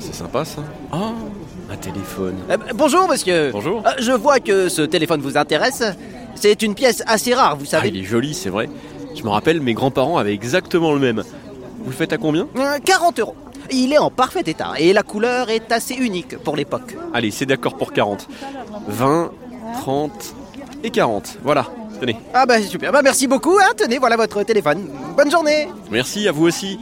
c'est sympa ça. Ah, un téléphone. Euh, bonjour monsieur. Bonjour. Euh, je vois que ce téléphone vous intéresse. C'est une pièce assez rare, vous Ah, savez. il est joli, c'est vrai. Je me rappelle, mes grands-parents avaient exactement le même. Vous le faites à combien? Euh, 40 euros. Il est en parfait état et la couleur est assez unique pour l'époque. Allez, c'est d'accord pour 40. 20, 30 et 40. Voilà, tenez. Ah bah super, bah merci beaucoup, hein. tenez, voilà votre téléphone. Bonne journée Merci à vous aussi.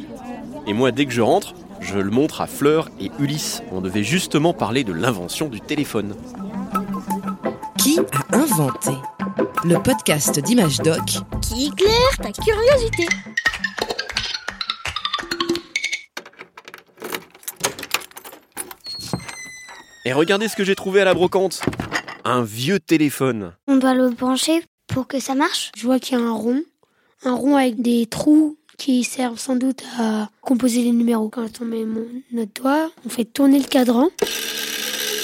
Et moi, dès que je rentre, je le montre à Fleur et Ulysse. On devait justement parler de l'invention du téléphone. Qui a inventé Le podcast d'Image Doc qui éclaire ta curiosité. Et regardez ce que j'ai trouvé à la brocante. Un vieux téléphone. On doit le brancher pour que ça marche Je vois qu'il y a un rond, un rond avec des trous qui servent sans doute à composer les numéros. Quand on met mon, notre doigt, on fait tourner le cadran.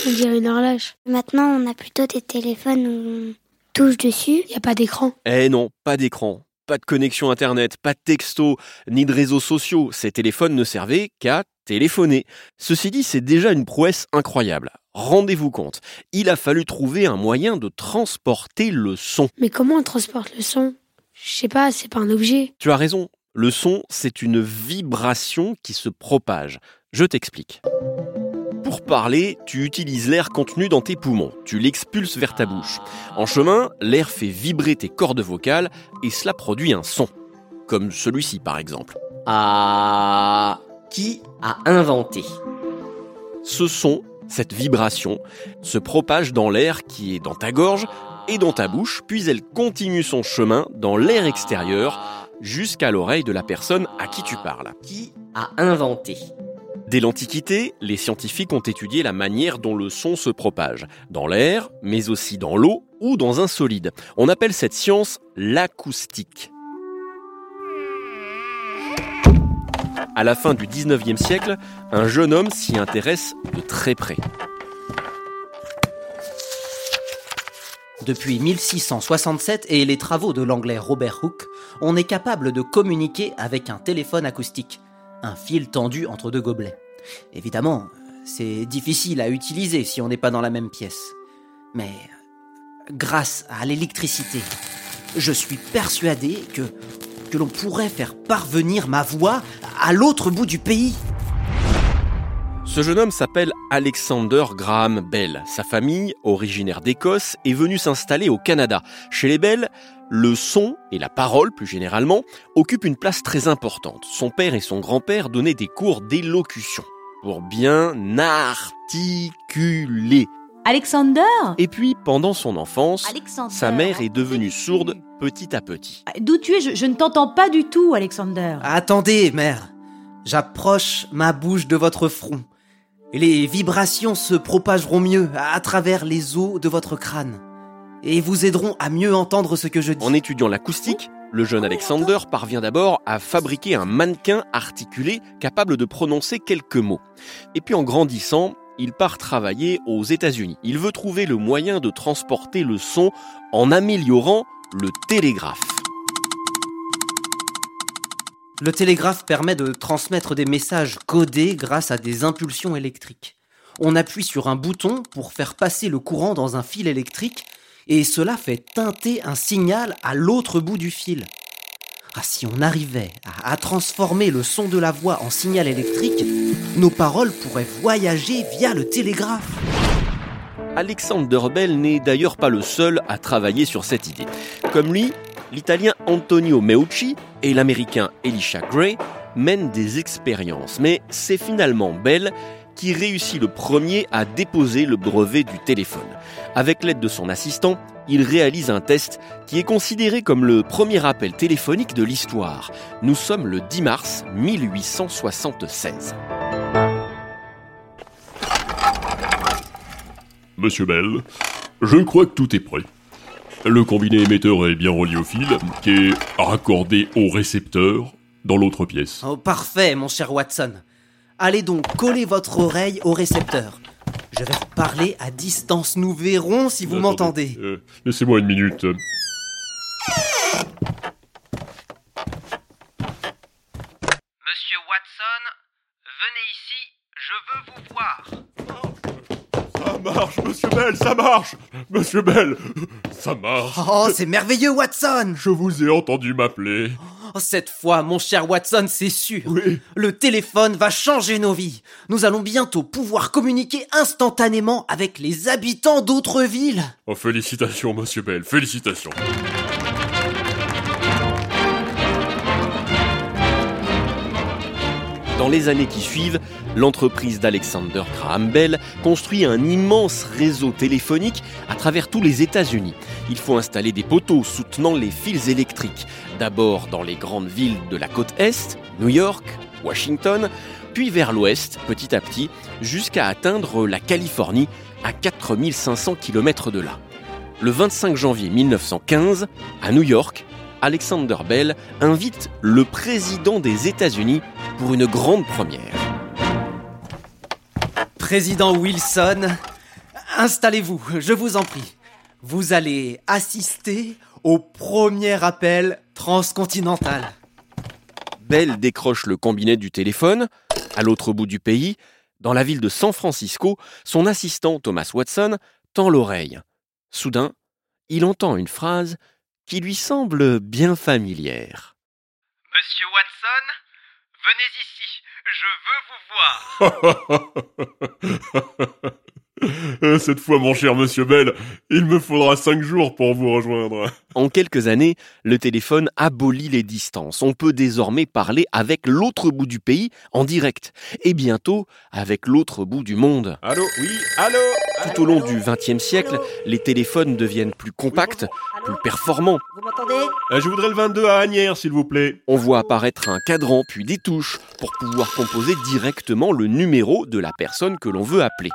On dirait une horloge. Maintenant, on a plutôt des téléphones où on touche dessus. Il n'y a pas d'écran. Eh non, pas d'écran, pas de connexion internet, pas de texto, ni de réseaux sociaux. Ces téléphones ne servaient qu'à téléphoner. Ceci dit, c'est déjà une prouesse incroyable. Rendez-vous compte, il a fallu trouver un moyen de transporter le son. Mais comment on transporte le son? Je sais pas, c'est pas un objet. Tu as raison, le son, c'est une vibration qui se propage. Je t'explique. Pour parler, tu utilises l'air contenu dans tes poumons, tu l'expulses vers ta bouche. En chemin, l'air fait vibrer tes cordes vocales et cela produit un son. Comme celui-ci par exemple. Ah. Qui a inventé? Ce son, cette vibration, se propage dans l'air qui est dans ta gorge et dans ta bouche, puis elle continue son chemin dans l'air extérieur jusqu'à l'oreille de la personne à qui tu parles. Qui a inventé? Dès l'Antiquité, les scientifiques ont étudié la manière dont le son se propage, dans l'air, mais aussi dans l'eau ou dans un solide. On appelle cette science l'acoustique. À la fin du 19e siècle, un jeune homme s'y intéresse de très près. Depuis 1667 et les travaux de l'anglais Robert Hooke, on est capable de communiquer avec un téléphone acoustique, un fil tendu entre deux gobelets. Évidemment, c'est difficile à utiliser si on n'est pas dans la même pièce. Mais grâce à l'électricité, je suis persuadé que, que l'on pourrait faire parvenir ma voix à l'autre bout du pays. Ce jeune homme s'appelle Alexander Graham Bell. Sa famille, originaire d'Écosse, est venue s'installer au Canada. Chez les Bell, le son et la parole, plus généralement, occupent une place très importante. Son père et son grand-père donnaient des cours d'élocution pour bien articuler. Alexander? Et puis, pendant son enfance, Alexander sa mère est devenue sourde petit à petit. D'où tu es? Je, je ne t'entends pas du tout, Alexander. Attendez, mère. J'approche ma bouche de votre front. Les vibrations se propageront mieux à travers les os de votre crâne. Et vous aideront à mieux entendre ce que je dis. En étudiant l'acoustique, le jeune Alexander parvient d'abord à fabriquer un mannequin articulé capable de prononcer quelques mots. Et puis en grandissant, il part travailler aux États-Unis. Il veut trouver le moyen de transporter le son en améliorant le télégraphe. Le télégraphe permet de transmettre des messages codés grâce à des impulsions électriques. On appuie sur un bouton pour faire passer le courant dans un fil électrique et cela fait teinter un signal à l'autre bout du fil. Ah, si on arrivait à, transformer le son de la voix en signal électrique, nos paroles pourraient voyager via le télégraphe. Alexander Bell n'est d'ailleurs pas le seul à travailler sur cette idée. Comme lui, l'Italien Antonio Meucci et l'Américain Elisha Gray mènent des expériences, mais c'est finalement Bell qui réussit le premier à déposer le brevet du téléphone. Avec l'aide de son assistant, il réalise un test qui est considéré comme le premier appel téléphonique de l'histoire. Nous sommes le 10 mars 1876. Monsieur Bell, je crois que tout est prêt. Le combiné émetteur est bien relié au fil, qui est raccordé au récepteur dans l'autre pièce. Oh, parfait, mon cher Watson. Allez donc coller votre oreille au récepteur. Je vais vous parler à distance. Nous verrons si vous m'entendez. euh, Laissez-moi une minute. Monsieur Watson, venez ici je veux vous voir. Ça marche, monsieur Bell, ça marche Monsieur Bell, ça marche Oh, c'est merveilleux, Watson Je vous ai entendu m'appeler. Oh, Cette fois, mon cher Watson, c'est sûr. Oui. Le téléphone va changer nos vies. Nous allons bientôt pouvoir communiquer instantanément avec les habitants d'autres villes. Oh, félicitations, monsieur Bell, félicitations. Dans les années qui suivent, l'entreprise d'Alexander Graham Bell construit un immense réseau téléphonique à travers tous les États-Unis. Il faut installer des poteaux soutenant les fils électriques, d'abord dans les grandes villes de la côte Est, New York, Washington, puis vers l'Ouest, petit à petit, jusqu'à atteindre la Californie, à 4500 km de là. Le 25 janvier 1915, à New York, Alexander Bell invite le président des États-Unis pour une grande première. Président Wilson, installez-vous, je vous en prie. Vous allez assister au premier appel transcontinental. Bell décroche le combiné du téléphone, à l'autre bout du pays, dans la ville de San Francisco, son assistant Thomas Watson tend l'oreille. Soudain, il entend une phrase qui lui semble bien familière. Monsieur Watson, venez ici, je veux vous voir. Euh, Cette fois, mon cher monsieur Bell, il me faudra cinq jours pour vous rejoindre. En quelques années, le téléphone abolit les distances. On peut désormais parler avec l'autre bout du pays en direct. Et bientôt, avec l'autre bout du monde. Allô Oui, allô? Tout au long du XXe siècle, les téléphones deviennent plus compacts, plus performants. Vous m'entendez? Euh, Je voudrais le 22 à Agnières, s'il vous plaît. On voit apparaître un cadran puis des touches pour pouvoir composer directement le numéro de la personne que l'on veut appeler.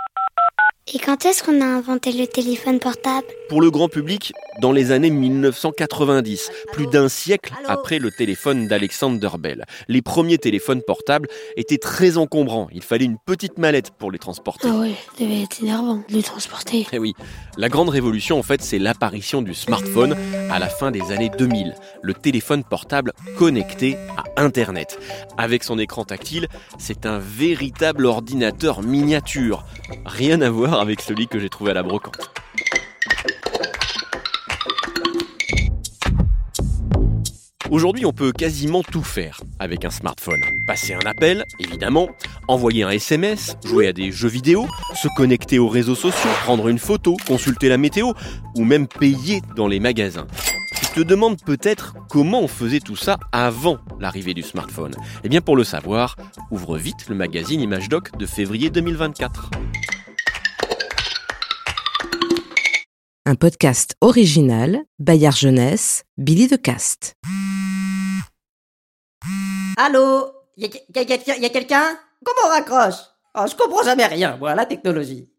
Et quand est-ce qu'on a inventé le téléphone portable? Pour le grand public, dans les années 1990, plus d'un siècle après le téléphone d'Alexander Bell. Les premiers téléphones portables étaient très encombrants. Il fallait une petite mallette pour les transporter. Ah ouais, ça devait être énervant de les transporter. Eh oui, la grande révolution en fait, c'est l'apparition du smartphone à la fin des années 2000, le téléphone portable connecté à Internet. Avec son écran tactile, c'est un véritable ordinateur miniature. Rien à voir avec celui que j'ai trouvé à la brocante. Aujourd'hui, on peut quasiment tout faire avec un smartphone. Passer un appel, évidemment, envoyer un SMS, jouer à des jeux vidéo, se connecter aux réseaux sociaux, prendre une photo, consulter la météo, ou même payer dans les magasins. Tu te demandes peut-être comment on faisait tout ça avant l'arrivée du smartphone. Eh bien pour le savoir, ouvre vite le magazine ImageDoc de février 2024. Un podcast original, Bayard Jeunesse, Billy de Cast. Allô? Y a, quelqu'un? Comment on raccroche? Oh, Je comprends jamais rien, moi, la technologie.